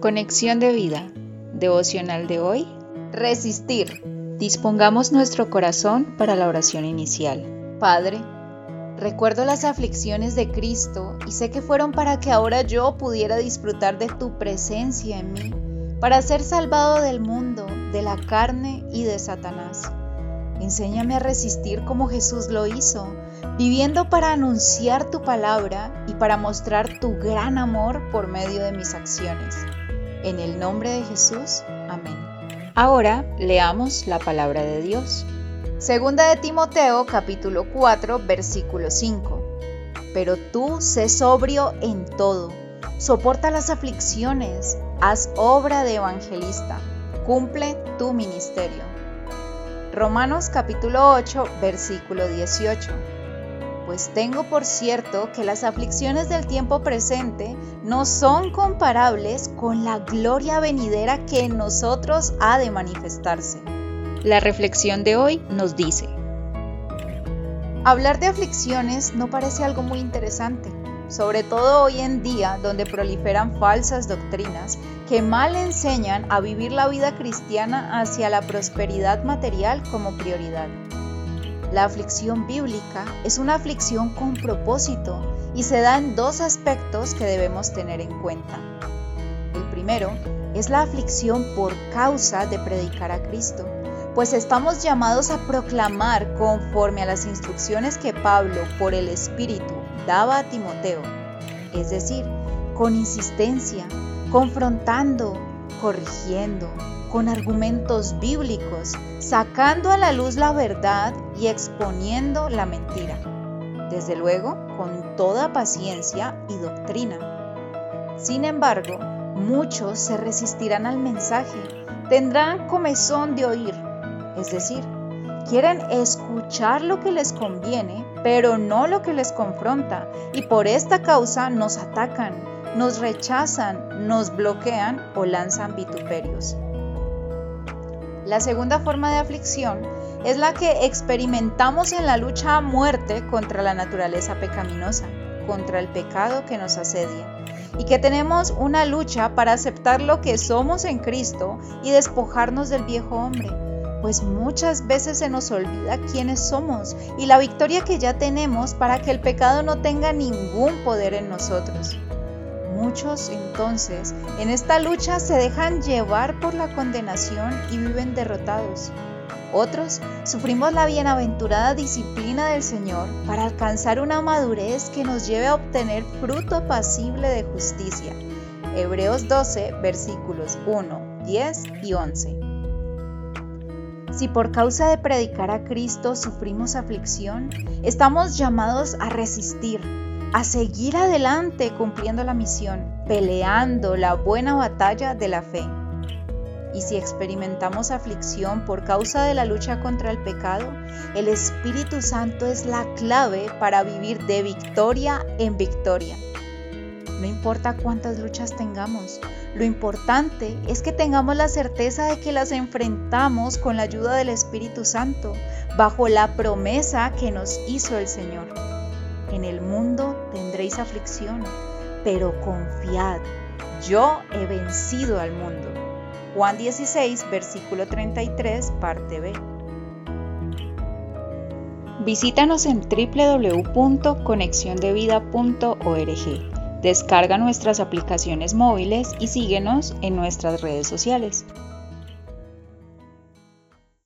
Conexión de vida. Devocional de hoy. Resistir. Dispongamos nuestro corazón para la oración inicial. Padre, recuerdo las aflicciones de Cristo y sé que fueron para que ahora yo pudiera disfrutar de tu presencia en mí, para ser salvado del mundo, de la carne y de Satanás. Enséñame a resistir como Jesús lo hizo, viviendo para anunciar tu palabra y para mostrar tu gran amor por medio de mis acciones. En el nombre de Jesús, amén. Ahora leamos la palabra de Dios. Segunda de Timoteo capítulo 4 versículo 5. Pero tú sé sobrio en todo, soporta las aflicciones, haz obra de evangelista, cumple tu ministerio. Romanos capítulo 8 versículo 18 pues tengo por cierto que las aflicciones del tiempo presente no son comparables con la gloria venidera que en nosotros ha de manifestarse. La reflexión de hoy nos dice, hablar de aflicciones no parece algo muy interesante, sobre todo hoy en día donde proliferan falsas doctrinas que mal enseñan a vivir la vida cristiana hacia la prosperidad material como prioridad. La aflicción bíblica es una aflicción con propósito y se da en dos aspectos que debemos tener en cuenta. El primero es la aflicción por causa de predicar a Cristo, pues estamos llamados a proclamar conforme a las instrucciones que Pablo por el Espíritu daba a Timoteo, es decir, con insistencia, confrontando, corrigiendo, con argumentos bíblicos, sacando a la luz la verdad y exponiendo la mentira. Desde luego, con toda paciencia y doctrina. Sin embargo, muchos se resistirán al mensaje, tendrán comezón de oír, es decir, quieren escuchar lo que les conviene, pero no lo que les confronta, y por esta causa nos atacan, nos rechazan, nos bloquean o lanzan vituperios. La segunda forma de aflicción es la que experimentamos en la lucha a muerte contra la naturaleza pecaminosa, contra el pecado que nos asedia, y que tenemos una lucha para aceptar lo que somos en Cristo y despojarnos del viejo hombre, pues muchas veces se nos olvida quiénes somos y la victoria que ya tenemos para que el pecado no tenga ningún poder en nosotros. Muchos entonces en esta lucha se dejan llevar por la condenación y viven derrotados. Otros sufrimos la bienaventurada disciplina del Señor para alcanzar una madurez que nos lleve a obtener fruto pasible de justicia. Hebreos 12, versículos 1, 10 y 11. Si por causa de predicar a Cristo sufrimos aflicción, estamos llamados a resistir a seguir adelante cumpliendo la misión, peleando la buena batalla de la fe. Y si experimentamos aflicción por causa de la lucha contra el pecado, el Espíritu Santo es la clave para vivir de victoria en victoria. No importa cuántas luchas tengamos, lo importante es que tengamos la certeza de que las enfrentamos con la ayuda del Espíritu Santo, bajo la promesa que nos hizo el Señor. En el mundo tendréis aflicción, pero confiad, yo he vencido al mundo. Juan 16, versículo 33, parte B. Visítanos en www.conexiondevida.org. Descarga nuestras aplicaciones móviles y síguenos en nuestras redes sociales.